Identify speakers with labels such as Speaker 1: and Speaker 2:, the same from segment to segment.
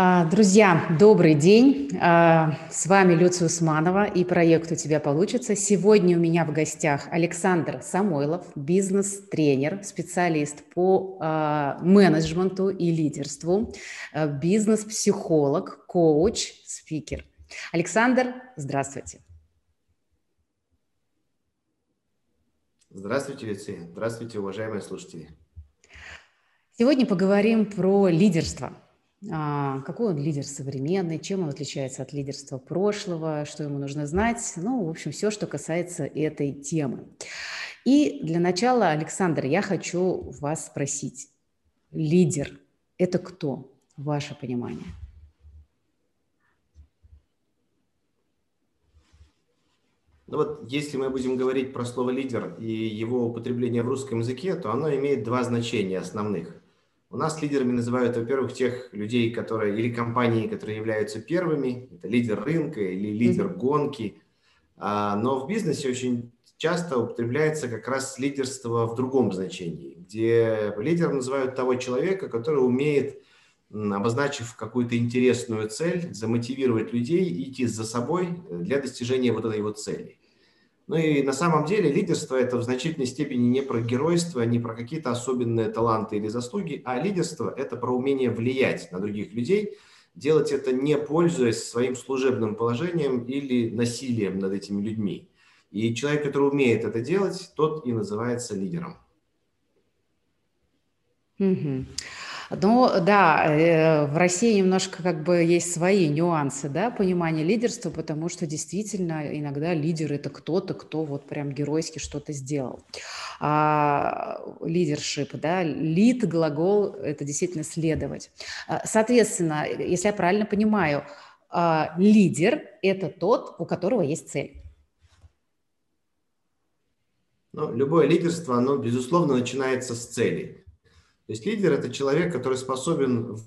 Speaker 1: А, друзья, добрый день. А, с вами Люция Усманова и проект «У тебя получится». Сегодня у меня в гостях Александр Самойлов, бизнес-тренер, специалист по а, менеджменту и лидерству, бизнес-психолог, коуч, спикер. Александр, здравствуйте.
Speaker 2: Здравствуйте, Люция. Здравствуйте, уважаемые слушатели.
Speaker 1: Сегодня поговорим про лидерство – какой он лидер современный, чем он отличается от лидерства прошлого, что ему нужно знать, ну, в общем, все, что касается этой темы. И для начала, Александр, я хочу вас спросить, лидер – это кто, ваше понимание?
Speaker 2: Ну вот, если мы будем говорить про слово «лидер» и его употребление в русском языке, то оно имеет два значения основных – у нас лидерами называют, во-первых, тех людей, которые или компании, которые являются первыми, это лидер рынка или лидер mm-hmm. гонки. А, но в бизнесе очень часто употребляется как раз лидерство в другом значении, где лидером называют того человека, который умеет, обозначив какую-то интересную цель, замотивировать людей идти за собой для достижения вот этой вот цели. Ну и на самом деле лидерство это в значительной степени не про геройство, не про какие-то особенные таланты или заслуги, а лидерство это про умение влиять на других людей, делать это не пользуясь своим служебным положением или насилием над этими людьми. И человек, который умеет это делать, тот и называется лидером.
Speaker 1: Mm-hmm. Но да, э, в России немножко как бы есть свои нюансы, да, понимания лидерства, потому что действительно иногда лидер это кто-то, кто вот прям геройски что-то сделал. А, лидершип, да, лид, глагол, это действительно следовать. А, соответственно, если я правильно понимаю, а, лидер – это тот, у которого есть цель.
Speaker 2: Ну, любое лидерство, оно, безусловно, начинается с цели. То есть лидер – это человек, который способен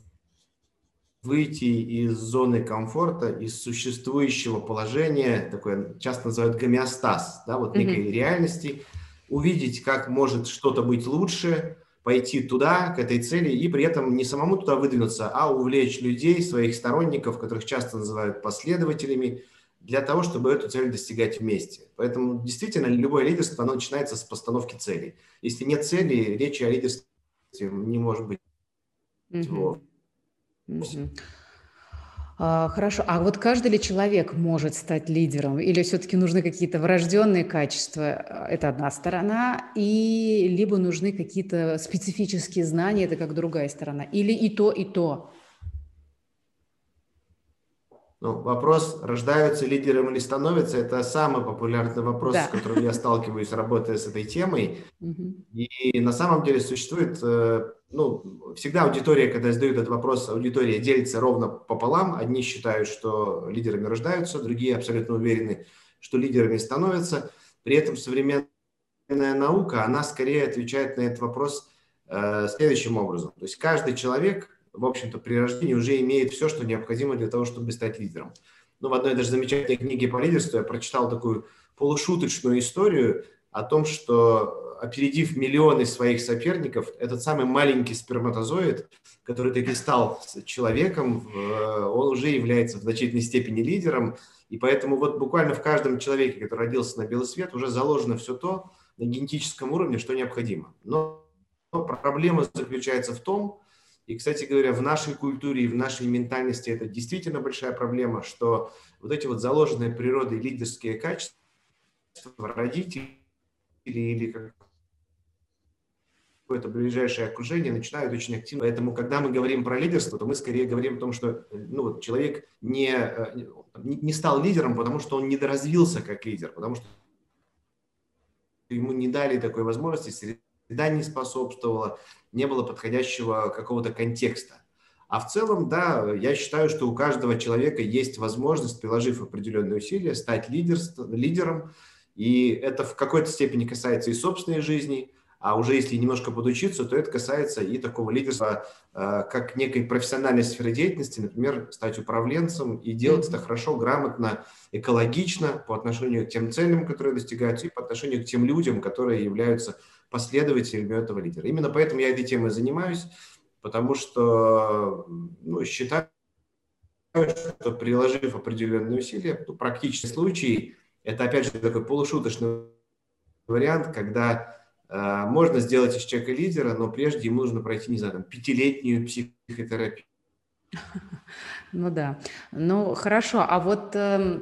Speaker 2: выйти из зоны комфорта, из существующего положения, такое часто называют гомеостаз, да, вот некой mm-hmm. реальности, увидеть, как может что-то быть лучше, пойти туда, к этой цели, и при этом не самому туда выдвинуться, а увлечь людей, своих сторонников, которых часто называют последователями, для того, чтобы эту цель достигать вместе. Поэтому действительно любое лидерство, оно начинается с постановки цели. Если нет цели, речи о лидерстве не может быть. Угу.
Speaker 1: Угу. А, хорошо. А вот каждый ли человек может стать лидером? Или все-таки нужны какие-то врожденные качества? Это одна сторона. И либо нужны какие-то специфические знания, это как другая сторона. Или и то, и то.
Speaker 2: Ну, вопрос, рождаются лидером или становятся, это самый популярный вопрос, да. с которым я сталкиваюсь, работая с этой темой. И на самом деле существует, э, ну, всегда аудитория, когда задают этот вопрос, аудитория делится ровно пополам. Одни считают, что лидерами рождаются, другие абсолютно уверены, что лидерами становятся. При этом современная наука, она скорее отвечает на этот вопрос э, следующим образом. То есть каждый человек в общем-то, при рождении уже имеет все, что необходимо для того, чтобы стать лидером. Ну, в одной даже замечательной книге по лидерству я прочитал такую полушуточную историю о том, что опередив миллионы своих соперников, этот самый маленький сперматозоид, который таки стал человеком, он уже является в значительной степени лидером, и поэтому вот буквально в каждом человеке, который родился на белый свет, уже заложено все то на генетическом уровне, что необходимо. Но проблема заключается в том, и, кстати говоря, в нашей культуре и в нашей ментальности это действительно большая проблема, что вот эти вот заложенные природой лидерские качества родители или какое-то ближайшее окружение начинают очень активно. Поэтому, когда мы говорим про лидерство, то мы скорее говорим о том, что ну, человек не, не стал лидером, потому что он недоразвился как лидер, потому что ему не дали такой возможности, среда не способствовала, не было подходящего какого-то контекста. А в целом, да, я считаю, что у каждого человека есть возможность, приложив определенные усилия, стать лидер, лидером. И это в какой-то степени касается и собственной жизни, а уже если немножко подучиться, то это касается и такого лидерства, э, как некой профессиональной сферы деятельности, например, стать управленцем и делать это хорошо, грамотно, экологично по отношению к тем целям, которые достигаются, и по отношению к тем людям, которые являются последователями этого лидера. Именно поэтому я этой темой занимаюсь, потому что ну, считаю, что приложив определенные усилия, то практический случай, это опять же такой полушуточный вариант, когда э, можно сделать из человека лидера, но прежде ему нужно пройти, не знаю, там, пятилетнюю психотерапию.
Speaker 1: Ну да. Ну хорошо, а вот э,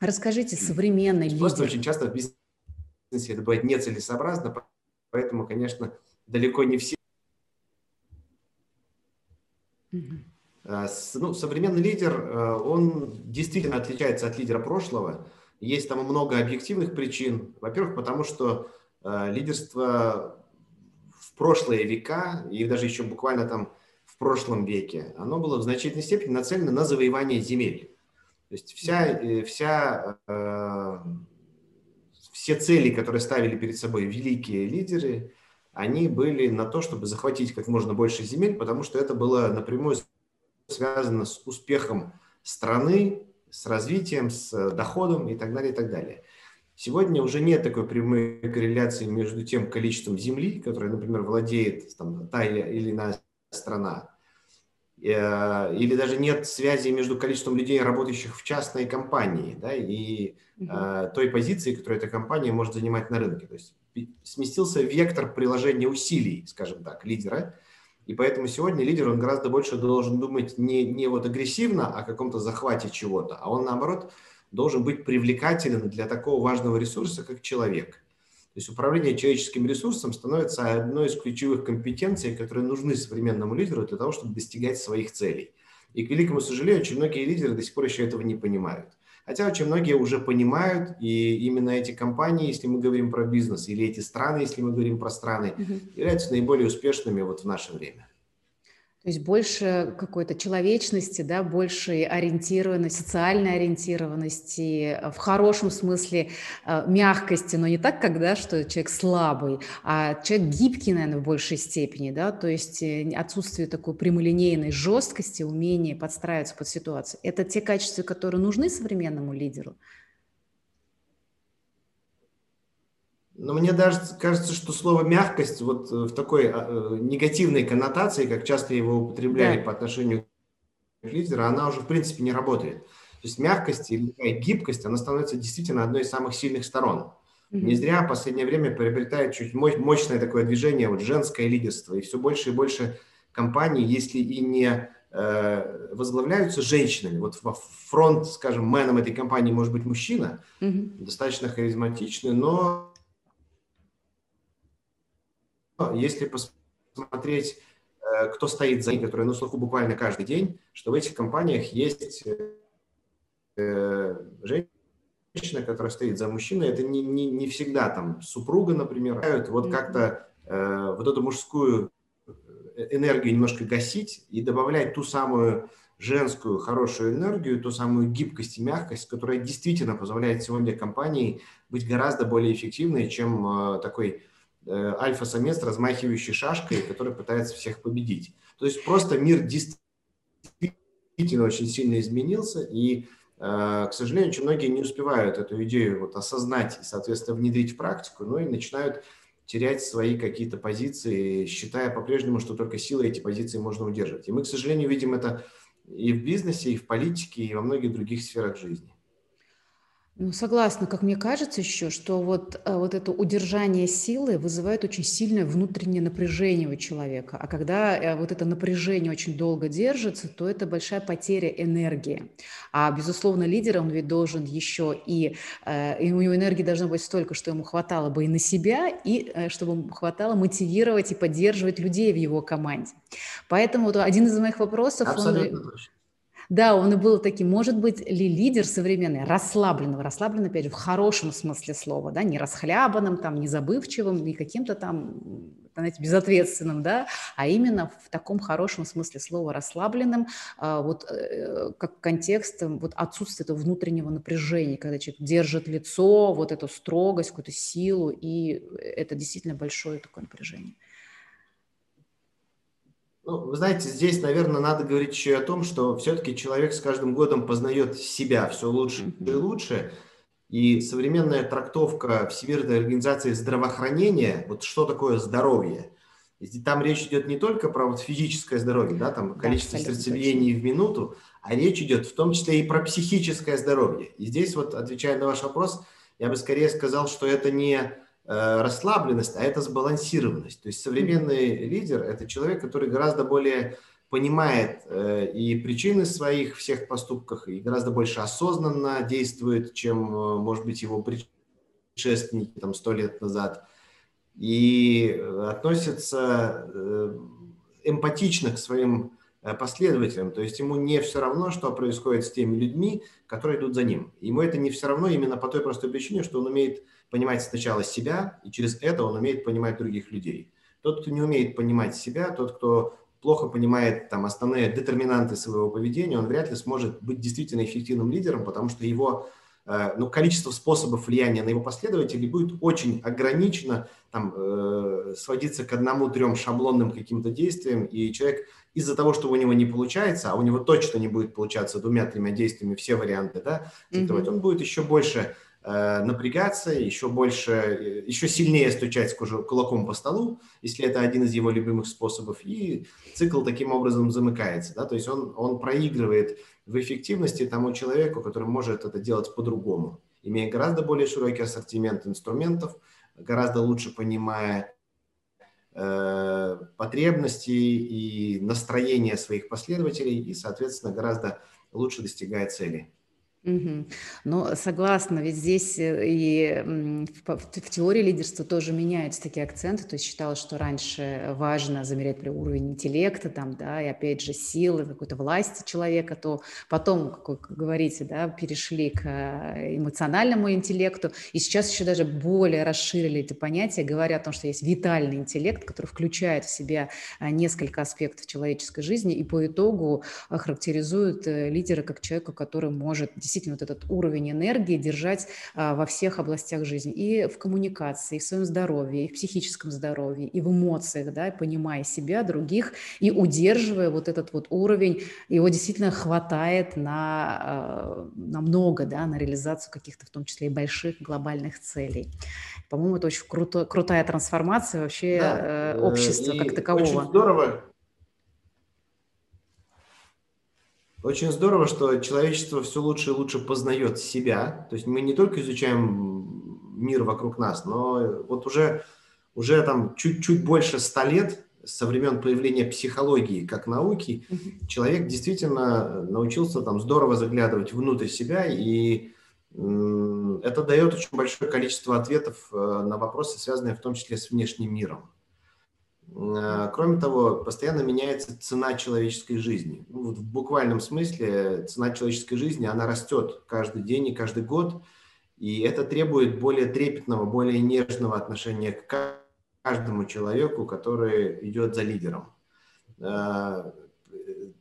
Speaker 1: расскажите, современный лидер...
Speaker 2: Просто очень часто в бизнесе это бывает нецелесообразно, поэтому, конечно, далеко не все. Угу. Ну, современный лидер, э, он действительно отличается от лидера прошлого. Есть там много объективных причин. Во-первых, потому что э, лидерство в прошлые века, и даже еще буквально там в прошлом веке, оно было в значительной степени нацелено на завоевание земель. То есть вся, э, вся, все цели, которые ставили перед собой великие лидеры, они были на то, чтобы захватить как можно больше земель, потому что это было напрямую связано с успехом страны, с развитием, с доходом и так далее, и так далее. Сегодня уже нет такой прямой корреляции между тем количеством земли, которое, например, владеет там, та или иная страна, э, или даже нет связи между количеством людей, работающих в частной компании, да, и угу. той позиции, которую эта компания может занимать на рынке. То есть сместился вектор приложения усилий, скажем так, лидера, и поэтому сегодня лидер, он гораздо больше должен думать не, не вот агрессивно о каком-то захвате чего-то, а он, наоборот, должен быть привлекателен для такого важного ресурса, как человек. То есть управление человеческим ресурсом становится одной из ключевых компетенций, которые нужны современному лидеру для того, чтобы достигать своих целей. И, к великому сожалению, очень многие лидеры до сих пор еще этого не понимают. Хотя очень многие уже понимают, и именно эти компании, если мы говорим про бизнес, или эти страны, если мы говорим про страны, являются наиболее успешными вот в наше время.
Speaker 1: То есть больше какой-то человечности, да, больше ориентированности, социальной ориентированности, в хорошем смысле э, мягкости, но не так, когда что человек слабый, а человек гибкий, наверное, в большей степени, да, то есть э, отсутствие такой прямолинейной жесткости, умение подстраиваться под ситуацию. Это те качества, которые нужны современному лидеру.
Speaker 2: Но мне даже кажется, что слово мягкость вот э, в такой а, э, негативной коннотации, как часто его употребляли да. по отношению к лидеру, она уже в принципе не работает. То есть мягкость или гибкость, она становится действительно одной из самых сильных сторон. Mm-hmm. Не зря в последнее время приобретает чуть мощное такое движение, вот женское лидерство, и все больше и больше компаний, если и не э, возглавляются женщинами. Вот во фронт, скажем, меном этой компании может быть мужчина, mm-hmm. достаточно харизматичный, но если посмотреть, э, кто стоит за ней, который на слуху буквально каждый день, что в этих компаниях есть э, женщина, которая стоит за мужчиной, это не, не, не всегда там супруга, например, вот как-то э, вот эту мужскую энергию немножко гасить и добавлять ту самую женскую хорошую энергию, ту самую гибкость и мягкость, которая действительно позволяет сегодня компании быть гораздо более эффективной, чем такой Э, альфа-самец, размахивающий шашкой, который пытается всех победить. То есть просто мир действительно очень сильно изменился, и, э, к сожалению, очень многие не успевают эту идею вот осознать и, соответственно, внедрить в практику, но и начинают терять свои какие-то позиции, считая по-прежнему, что только силой эти позиции можно удерживать. И мы, к сожалению, видим это и в бизнесе, и в политике, и во многих других сферах жизни.
Speaker 1: Ну, согласна. Как мне кажется еще, что вот, э, вот это удержание силы вызывает очень сильное внутреннее напряжение у человека. А когда э, вот это напряжение очень долго держится, то это большая потеря энергии. А, безусловно, лидер, он ведь должен еще и, э, и у него энергии должно быть столько, что ему хватало бы и на себя, и чтобы ему хватало мотивировать и поддерживать людей в его команде. Поэтому вот один из моих вопросов...
Speaker 2: Абсолютно он... точно
Speaker 1: да, он и был таким. Может быть ли лидер современный, расслабленного, расслабленный, опять же, в хорошем смысле слова, да, не расхлябанным, там, не забывчивым, не каким-то там, знаете, безответственным, да, а именно в таком хорошем смысле слова расслабленным, а, вот э, как контекст вот отсутствие этого внутреннего напряжения, когда человек держит лицо, вот эту строгость, какую-то силу, и это действительно большое такое напряжение.
Speaker 2: Ну, вы знаете, здесь, наверное, надо говорить еще о том, что все-таки человек с каждым годом познает себя все лучше и лучше. И современная трактовка Всемирной организации здравоохранения, вот что такое здоровье, там речь идет не только про вот физическое здоровье, да, там количество да, сердцебиений в минуту, а речь идет в том числе и про психическое здоровье. И здесь вот, отвечая на ваш вопрос, я бы скорее сказал, что это не расслабленность, а это сбалансированность. То есть современный лидер – это человек, который гораздо более понимает э, и причины своих всех поступках, и гораздо больше осознанно действует, чем, э, может быть, его предшественники там сто лет назад, и относится э, эмпатично к своим э, последователям, то есть ему не все равно, что происходит с теми людьми, которые идут за ним. Ему это не все равно именно по той простой причине, что он умеет понимать сначала себя, и через это он умеет понимать других людей. Тот, кто не умеет понимать себя, тот, кто плохо понимает там основные детерминанты своего поведения, он вряд ли сможет быть действительно эффективным лидером, потому что его э, ну, количество способов влияния на его последователей будет очень ограничено, там, э, сводиться к одному-трем шаблонным каким-то действиям, и человек из-за того, что у него не получается, а у него точно не будет получаться двумя-тремя действиями все варианты, да, mm-hmm. он будет еще больше напрягаться, еще больше, э, еще сильнее стучать кулаком по столу, если это один из его любимых способов, и цикл таким образом замыкается. Да? То есть он, он проигрывает в эффективности тому человеку, который может это делать по-другому, имея гораздо более широкий ассортимент инструментов, гораздо лучше понимая э, потребности и настроения своих последователей и, соответственно, гораздо лучше достигая цели.
Speaker 1: Угу. Ну, согласна, ведь здесь э, и в, в теории лидерства тоже меняются такие акценты. То есть считалось, что раньше важно замерять при уровень интеллекта, там, да, и опять же силы, какой-то власти человека, то потом, как вы говорите, да, перешли к э, эмоциональному интеллекту. И сейчас еще даже более расширили это понятие, говоря о том, что есть витальный интеллект, который включает в себя э, несколько аспектов человеческой жизни и по итогу характеризует лидера как человека, который может действительно вот этот уровень энергии держать а, во всех областях жизни. И в коммуникации, и в своем здоровье, и в психическом здоровье, и в эмоциях, да, понимая себя, других, и удерживая вот этот вот уровень, его действительно хватает на, а, на много, да, на реализацию каких-то, в том числе и больших глобальных целей. По-моему, это очень круто, крутая трансформация вообще да. Э, общества и как такового.
Speaker 2: Очень здорово, Очень здорово, что человечество все лучше и лучше познает себя. То есть мы не только изучаем мир вокруг нас, но вот уже, уже там чуть-чуть больше ста лет со времен появления психологии как науки, человек действительно научился там здорово заглядывать внутрь себя, и это дает очень большое количество ответов э, на вопросы, связанные в том числе с внешним миром. А, кроме того, постоянно меняется цена человеческой жизни. Ну, в буквальном смысле цена человеческой жизни, она растет каждый день и каждый год, и это требует более трепетного, более нежного отношения к каждому человеку, который идет за лидером. А,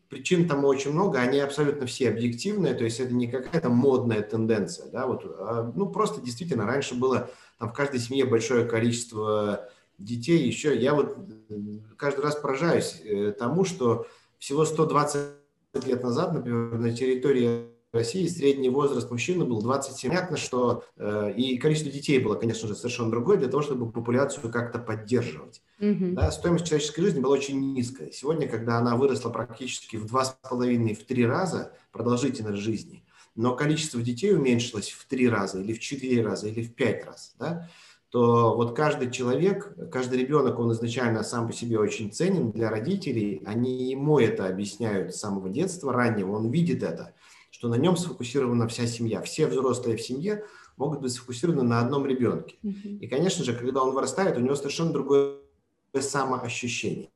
Speaker 2: причин тому очень много, они абсолютно все объективные, то есть это не какая-то модная тенденция, да, вот, а, ну просто действительно раньше было там в каждой семье большое количество детей еще, я вот э, каждый раз поражаюсь э, тому, что всего 120 лет назад, например, на территории России средний возраст мужчины был 27. Понятно, что э, и количество детей было, конечно же, совершенно другое для того, чтобы популяцию как-то поддерживать. Mm-hmm. Да, стоимость человеческой жизни была очень низкая. Сегодня, когда она выросла практически в два с половиной, в три раза продолжительность жизни, но количество детей уменьшилось в три раза или в четыре раза или в пять раз, да, то вот каждый человек, каждый ребенок, он изначально сам по себе очень ценен для родителей, они ему это объясняют с самого детства раннего, он видит это, что на нем сфокусирована вся семья. Все взрослые в семье могут быть сфокусированы на одном ребенке. И, конечно же, когда он вырастает, у него совершенно другое самоощущение.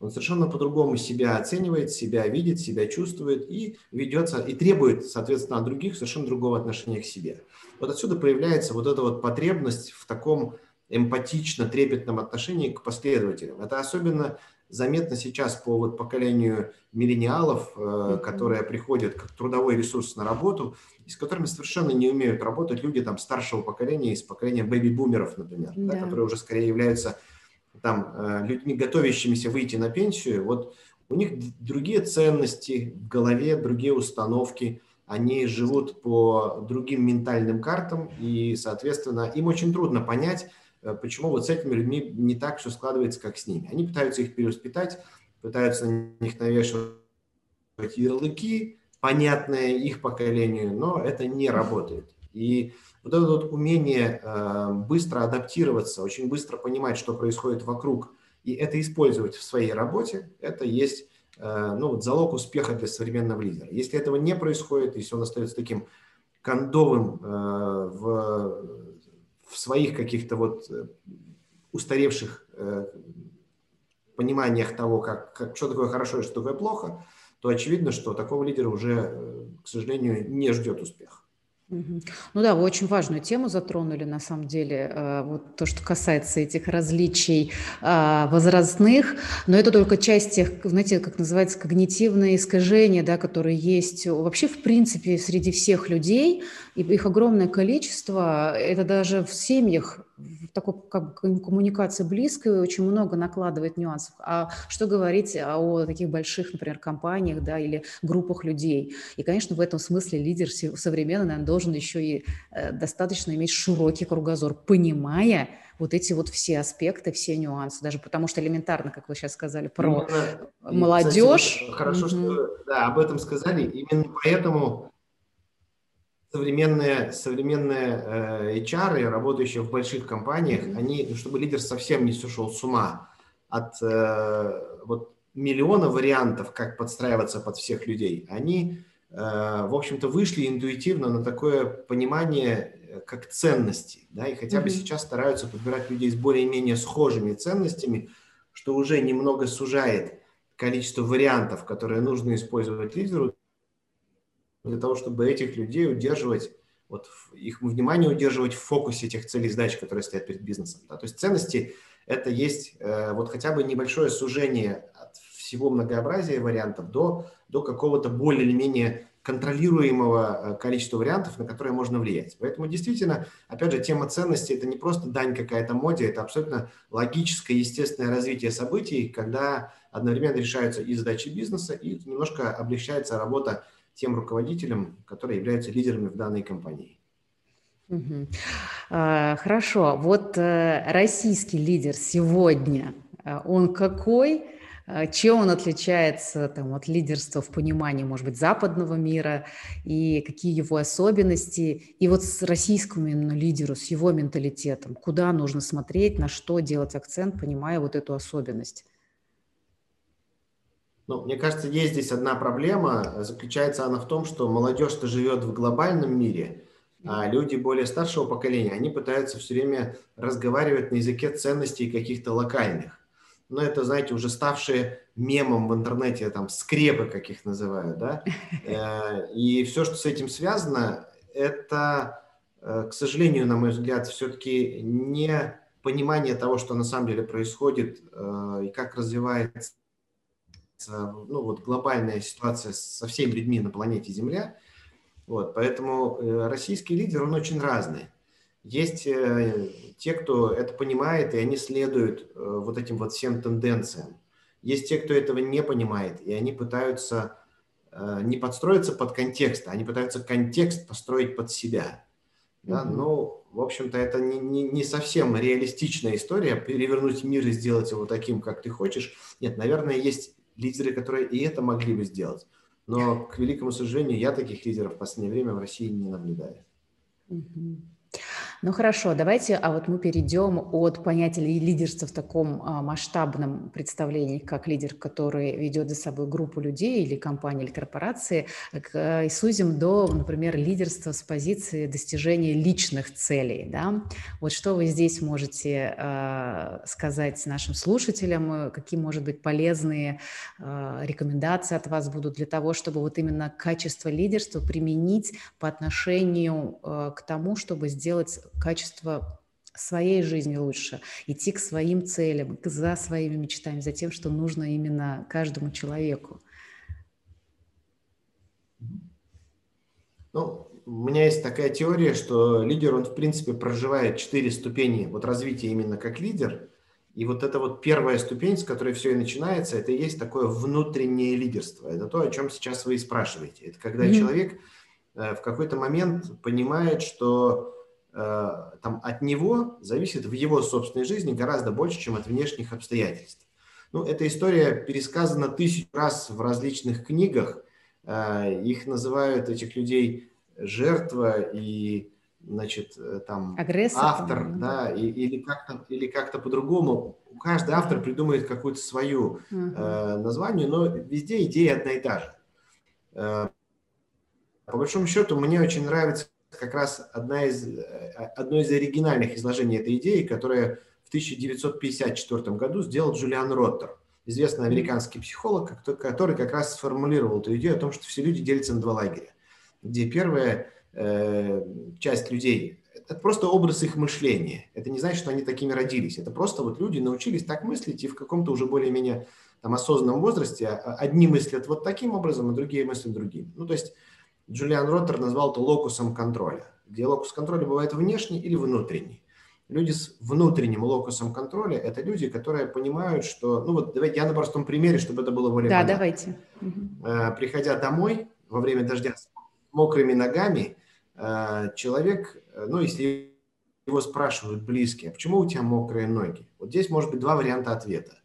Speaker 2: Он совершенно по-другому себя оценивает, себя видит, себя чувствует и ведется, и требует, соответственно, от других совершенно другого отношения к себе. Вот отсюда проявляется вот эта вот потребность в таком эмпатично трепетном отношении к последователям. Это особенно заметно сейчас по вот поколению миллениалов, э, которые приходят как трудовой ресурс на работу, и с которыми совершенно не умеют работать люди там старшего поколения, из поколения бэби-бумеров, например, да. Да, которые уже скорее являются там э, людьми, готовящимися выйти на пенсию. Вот у них другие ценности в голове, другие установки, они живут по другим ментальным картам, и, соответственно, им очень трудно понять, почему вот с этими людьми не так все складывается, как с ними. Они пытаются их перевоспитать, пытаются на них навешивать ярлыки, понятные их поколению, но это не работает. И вот это вот умение э, быстро адаптироваться, очень быстро понимать, что происходит вокруг, и это использовать в своей работе, это есть э, ну, вот залог успеха для современного лидера. Если этого не происходит, если он остается таким кондовым э, в, в своих каких-то вот устаревших пониманиях того, как, как, что такое хорошо и что такое плохо, то очевидно, что такого лидера уже, к сожалению, не ждет успех.
Speaker 1: Ну да, вы очень важную тему затронули, на самом деле, э, вот то, что касается этих различий а, возрастных, но это только часть тех, знаете, как называется, когнитивные искажения, да, которые есть вообще, в принципе, среди всех людей, и их огромное количество, это даже в семьях такой как бы, коммуникации близкой очень много накладывает нюансов. А что говорить о таких больших, например, компаниях да, или группах людей? И, конечно, в этом смысле лидер современный, наверное, должен еще и э, достаточно иметь широкий кругозор, понимая вот эти вот все аспекты, все нюансы, даже потому что элементарно, как вы сейчас сказали, про именно, молодежь.
Speaker 2: Кстати, хорошо, угу. что да, об этом сказали. Именно поэтому современные, современные э, HR, работающие в больших компаниях, mm-hmm. они, ну, чтобы лидер совсем не сошел с ума от э, вот миллиона вариантов, как подстраиваться под всех людей, они, э, в общем-то, вышли интуитивно на такое понимание как ценности, да, и хотя mm-hmm. бы сейчас стараются подбирать людей с более-менее схожими ценностями, что уже немного сужает количество вариантов, которые нужно использовать лидеру для того, чтобы этих людей удерживать, вот их внимание удерживать в фокусе тех целей и задач, которые стоят перед бизнесом. Да? То есть ценности – это есть э, вот хотя бы небольшое сужение от всего многообразия вариантов до, до какого-то более или менее контролируемого э, количества вариантов, на которые можно влиять. Поэтому действительно, опять же, тема ценности – это не просто дань какая-то моде, это абсолютно логическое, естественное развитие событий, когда одновременно решаются и задачи бизнеса, и немножко облегчается работа тем руководителям, которые являются лидерами в данной компании.
Speaker 1: Угу. Хорошо, вот э, российский лидер сегодня, э, он какой? А, чем он отличается там, от лидерства в понимании, может быть, западного мира, и какие его особенности? И вот с российскому именно лидеру, с его менталитетом, куда нужно смотреть, на что делать акцент, понимая вот эту особенность?
Speaker 2: Ну, мне кажется, есть здесь одна проблема. Заключается она в том, что молодежь-то живет в глобальном мире, а люди более старшего поколения, они пытаются все время разговаривать на языке ценностей каких-то локальных. Но это, знаете, уже ставшие мемом в интернете, там, скрепы, как их называют, да? Э, и все, что с этим связано, это, э, к сожалению, на мой взгляд, все-таки не понимание того, что на самом деле происходит э, и как развивается ну, вот глобальная ситуация со всеми людьми на планете Земля. Вот, поэтому э, российский лидер, он очень разный. Есть э, те, кто это понимает, и они следуют э, вот этим вот всем тенденциям. Есть те, кто этого не понимает, и они пытаются не подстроиться под контекст, а они пытаются контекст построить под себя. Да? Mm-hmm. Ну, в общем-то, это не, не, не совсем реалистичная история, перевернуть мир и сделать его таким, как ты хочешь. Нет, наверное, есть лидеры, которые и это могли бы сделать. Но, к великому сожалению, я таких лидеров в последнее время в России не наблюдаю.
Speaker 1: Ну хорошо, давайте, а вот мы перейдем от понятия лидерства в таком а, масштабном представлении, как лидер, который ведет за собой группу людей или компании, или корпорации, к, и сузим до, например, лидерства с позиции достижения личных целей. Да? Вот что вы здесь можете э, сказать нашим слушателям, какие, может быть, полезные э, рекомендации от вас будут для того, чтобы вот именно качество лидерства применить по отношению э, к тому, чтобы сделать качество своей жизни лучше, идти к своим целям, за своими мечтами, за тем, что нужно именно каждому человеку.
Speaker 2: Ну, у меня есть такая теория, что лидер, он в принципе проживает четыре ступени вот развития именно как лидер. И вот это вот первая ступень, с которой все и начинается, это и есть такое внутреннее лидерство. Это то, о чем сейчас вы и спрашиваете. Это когда mm-hmm. человек э, в какой-то момент понимает, что там, от него зависит в его собственной жизни гораздо больше, чем от внешних обстоятельств. Ну, эта история пересказана тысячу раз в различных книгах. Э, их называют, этих людей, жертва и, значит, э, там, Агрессор, автор, да, и, или как-то, или как-то по-другому. Каждый автор придумает какую-то свою uh-huh. э, название, но везде идея одна и та же. Э, по большому счету, мне очень нравится как раз одна из, э, одно из оригинальных изложений этой идеи, которая в 1954 году сделал Джулиан Роттер, известный американский психолог, который как раз сформулировал эту идею о том, что все люди делятся на два лагеря, где первая э, часть людей – это просто образ их мышления. Это не значит, что они такими родились. Это просто вот люди научились так мыслить и в каком-то уже более-менее там, осознанном возрасте а, одни мыслят вот таким образом, а другие мыслят другим. Ну, то есть Джулиан Роттер назвал это локусом контроля, где локус контроля бывает внешний или внутренний. Люди с внутренним локусом контроля – это люди, которые понимают, что… Ну вот давайте я на простом примере, чтобы это было более
Speaker 1: Да, понятно. давайте.
Speaker 2: Э, приходя домой во время дождя с мокрыми ногами, э, человек, э, ну если его спрашивают близкие, а почему у тебя мокрые ноги? Вот здесь может быть два варианта ответа.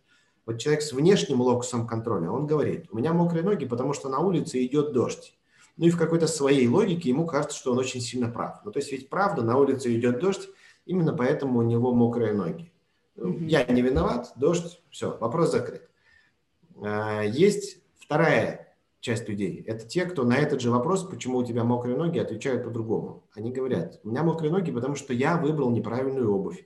Speaker 2: Вот человек с внешним локусом контроля, он говорит, у меня мокрые ноги, потому что на улице идет дождь. Ну и в какой-то своей логике ему кажется, что он очень сильно прав. Ну то есть ведь правда, на улице идет дождь, именно поэтому у него мокрые ноги. Mm-hmm. Я не виноват, дождь, все, вопрос закрыт. А, есть вторая часть людей. Это те, кто на этот же вопрос, почему у тебя мокрые ноги, отвечают по-другому. Они говорят, у меня мокрые ноги, потому что я выбрал неправильную обувь.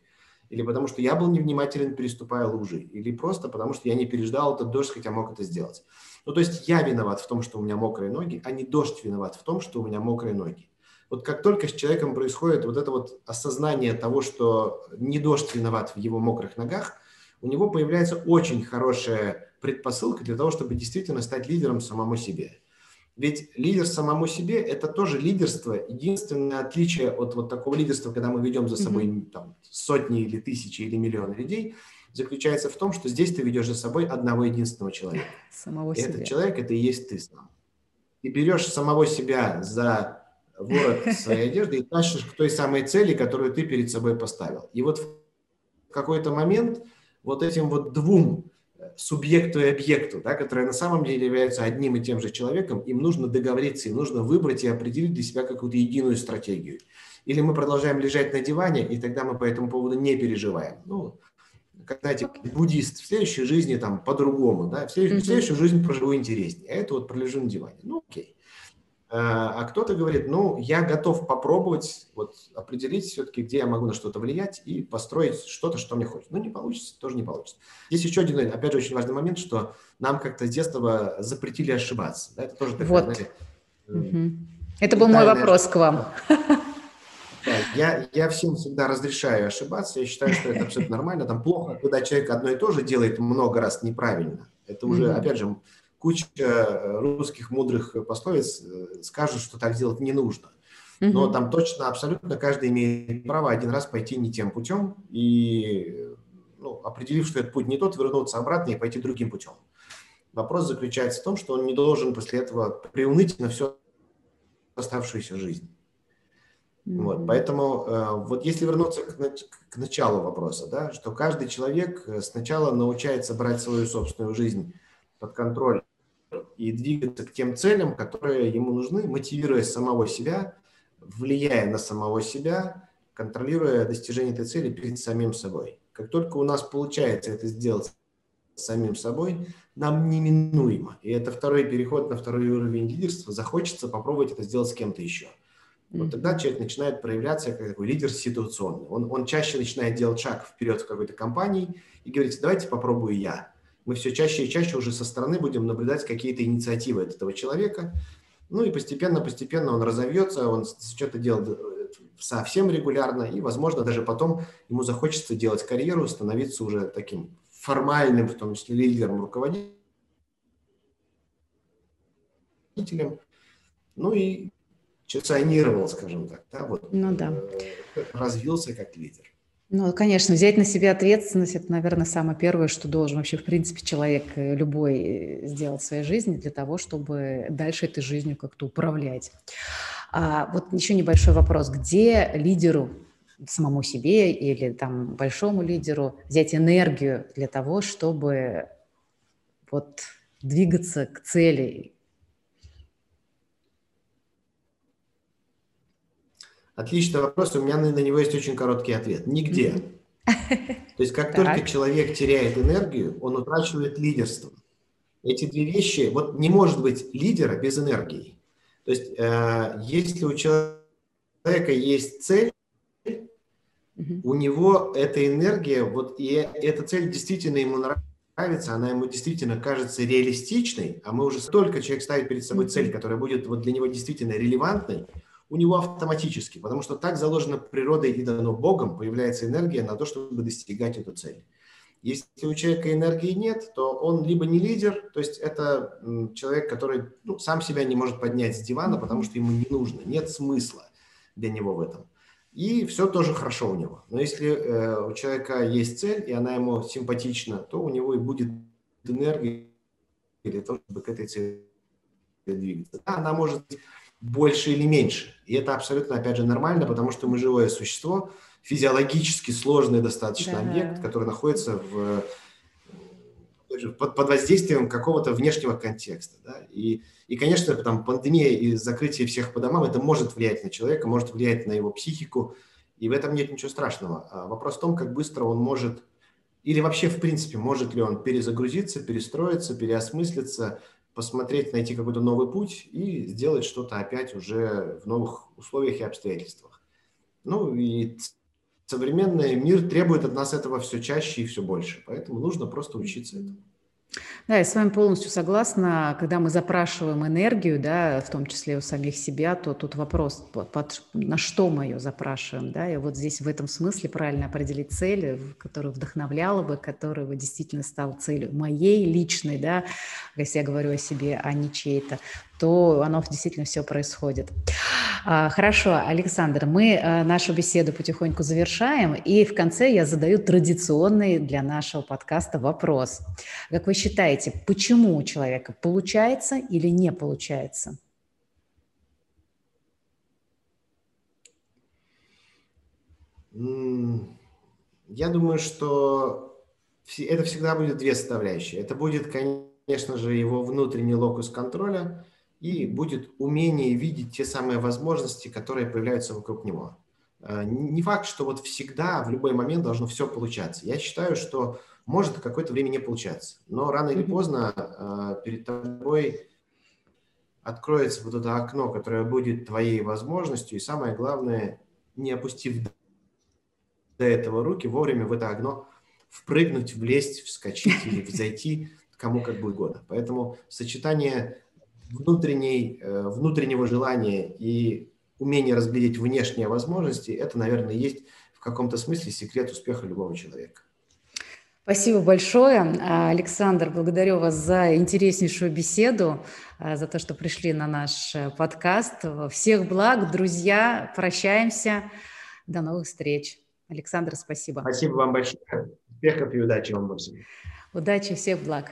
Speaker 2: Или потому что я был невнимателен, переступая лужи. Или просто потому что я не переждал этот дождь, хотя мог это сделать. Ну, то есть я виноват в том, что у меня мокрые ноги, а не дождь виноват в том, что у меня мокрые ноги. Вот как только с человеком происходит вот это вот осознание того, что не дождь виноват в его мокрых ногах, у него появляется очень хорошая предпосылка для того, чтобы действительно стать лидером самому себе. Ведь лидер самому себе – это тоже лидерство. Единственное отличие от вот такого лидерства, когда мы ведем за собой там, сотни или тысячи или миллионы людей – заключается в том, что здесь ты ведешь за собой одного единственного человека.
Speaker 1: Самого
Speaker 2: и
Speaker 1: себя.
Speaker 2: этот человек – это и есть ты сам. Ты берешь самого себя за ворот своей одежды и тащишь к той самой цели, которую ты перед собой поставил. И вот в какой-то момент вот этим вот двум субъекту и объекту, да, которые на самом деле являются одним и тем же человеком, им нужно договориться, им нужно выбрать и определить для себя какую-то единую стратегию. Или мы продолжаем лежать на диване, и тогда мы по этому поводу не переживаем. Ну, как, знаете, буддист, в следующей жизни там по-другому, да, в следующую, mm-hmm. в следующую жизнь проживу интереснее, а это вот пролежу на диване. Ну, окей. А, а кто-то говорит, ну, я готов попробовать вот определить все-таки, где я могу на что-то влиять и построить что-то, что мне хочется. Ну, не получится, тоже не получится. Здесь еще один, опять же, очень важный момент, что нам как-то с детства запретили ошибаться. Да? Это тоже такая,
Speaker 1: вот. знаете, угу. Это был мой вопрос к вам.
Speaker 2: Я, я всем всегда разрешаю ошибаться. Я считаю, что это абсолютно нормально. Там плохо, когда человек одно и то же делает много раз неправильно. Это уже, mm-hmm. опять же, куча э, русских мудрых пословиц э, скажут, что так делать не нужно. Но mm-hmm. там точно, абсолютно каждый имеет право один раз пойти не тем путем и, ну, определив, что этот путь не тот, вернуться обратно и пойти другим путем. Вопрос заключается в том, что он не должен после этого приуныть на всю оставшуюся жизнь. Mm-hmm. Вот, поэтому э, вот если вернуться к, к началу вопроса, да, что каждый человек э, сначала научается брать свою собственную жизнь под контроль и двигаться к тем целям, которые ему нужны, мотивируя самого себя, влияя на самого себя, контролируя достижение этой цели перед самим собой. Как только у нас получается это сделать самим собой, нам неминуемо, и это второй переход на второй уровень лидерства, захочется попробовать это сделать с кем-то еще. Вот тогда человек начинает проявляться как такой лидер ситуационный. Он, он чаще начинает делать шаг вперед в какой-то компании и говорит, давайте попробую я. Мы все чаще и чаще уже со стороны будем наблюдать какие-то инициативы от этого человека. Ну и постепенно-постепенно он разовьется, он что-то делает э, совсем регулярно, и, возможно, даже потом ему захочется делать карьеру, становиться уже таким формальным, в том числе лидером, руководителем. Ну и позиционировал, скажем так, да, вот,
Speaker 1: ну, да.
Speaker 2: Э, развился как лидер.
Speaker 1: Ну, конечно, взять на себя ответственность – это, наверное, самое первое, что должен вообще, в принципе, человек э, любой э, сделать в своей жизни для того, чтобы дальше этой жизнью как-то управлять. А, вот еще небольшой вопрос. Где лидеру самому себе или там большому лидеру взять энергию для того, чтобы вот двигаться к цели?
Speaker 2: Отличный вопрос, у меня на, него есть очень короткий ответ. Нигде. То есть как только человек теряет энергию, он утрачивает лидерство. Эти две вещи, вот не может быть лидера без энергии. То есть э, если у человека есть цель, у него эта энергия, вот и эта цель действительно ему нравится, она ему действительно кажется реалистичной, а мы уже столько человек ставит перед собой цель, которая будет вот для него действительно релевантной, у него автоматически, потому что так заложено природой и дано Богом, появляется энергия на то, чтобы достигать эту цель. Если у человека энергии нет, то он либо не лидер, то есть это человек, который ну, сам себя не может поднять с дивана, потому что ему не нужно, нет смысла для него в этом. И все тоже хорошо у него. Но если э, у человека есть цель, и она ему симпатична, то у него и будет энергия для того, чтобы к этой цели двигаться. Да, она может быть больше или меньше. И это абсолютно, опять же, нормально, потому что мы живое существо, физиологически сложный достаточно да. объект, который находится в, под, под воздействием какого-то внешнего контекста. Да? И, и, конечно, там, пандемия и закрытие всех по домам, это может влиять на человека, может влиять на его психику, и в этом нет ничего страшного. А вопрос в том, как быстро он может, или вообще, в принципе, может ли он перезагрузиться, перестроиться, переосмыслиться, посмотреть, найти какой-то новый путь и сделать что-то опять уже в новых условиях и обстоятельствах. Ну и современный мир требует от нас этого все чаще и все больше, поэтому нужно просто учиться этому.
Speaker 1: Да, я с вами полностью согласна. Когда мы запрашиваем энергию, да, в том числе у самих себя, то тут вопрос, под, на что мы ее запрашиваем. Да? И вот здесь в этом смысле правильно определить цели, которая вдохновляла бы, которая бы действительно стала целью моей личной, да, если я говорю о себе, а не чьей-то то оно действительно все происходит. А, хорошо, Александр, мы э, нашу беседу потихоньку завершаем, и в конце я задаю традиционный для нашего подкаста вопрос. Как вы считаете, почему у человека получается или не получается?
Speaker 2: Я думаю, что это всегда будет две составляющие. Это будет, конечно же, его внутренний локус контроля – и будет умение видеть те самые возможности, которые появляются вокруг него. Э, не факт, что вот всегда, в любой момент должно все получаться. Я считаю, что может какое-то время не получаться, но рано или поздно э, перед тобой откроется вот это окно, которое будет твоей возможностью, и самое главное, не опустив до этого руки, вовремя в это окно впрыгнуть, влезть, вскочить или взойти, кому как будет угодно. Поэтому сочетание внутренней, э, внутреннего желания и умение разглядеть внешние возможности, это, наверное, есть в каком-то смысле секрет успеха любого человека.
Speaker 1: Спасибо большое. Александр, благодарю вас за интереснейшую беседу, э, за то, что пришли на наш э, подкаст. Всех благ, друзья. Прощаемся. До новых встреч. Александр, спасибо.
Speaker 2: Спасибо вам большое. Успехов и удачи вам всем.
Speaker 1: Удачи, всех благ.